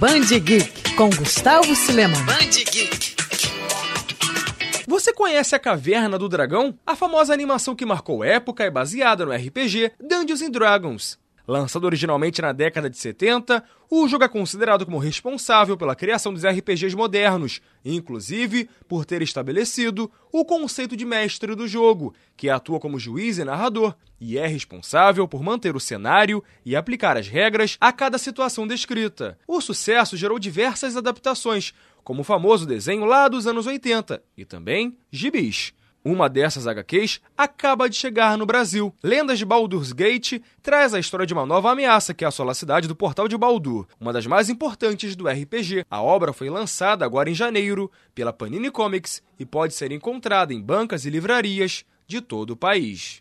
Band Geek com Gustavo Cileman. Band Geek. Você conhece a Caverna do Dragão? A famosa animação que marcou época é baseada no RPG Dungeons and Dragons. Lançado originalmente na década de 70, o jogo é considerado como responsável pela criação dos RPGs modernos, inclusive por ter estabelecido o conceito de mestre do jogo, que atua como juiz e narrador, e é responsável por manter o cenário e aplicar as regras a cada situação descrita. O sucesso gerou diversas adaptações, como o famoso desenho lá dos anos 80, e também gibis. Uma dessas HQs acaba de chegar no Brasil. Lendas de Baldur's Gate traz a história de uma nova ameaça que assola a cidade do Portal de Baldur, uma das mais importantes do RPG. A obra foi lançada agora em janeiro pela Panini Comics e pode ser encontrada em bancas e livrarias de todo o país.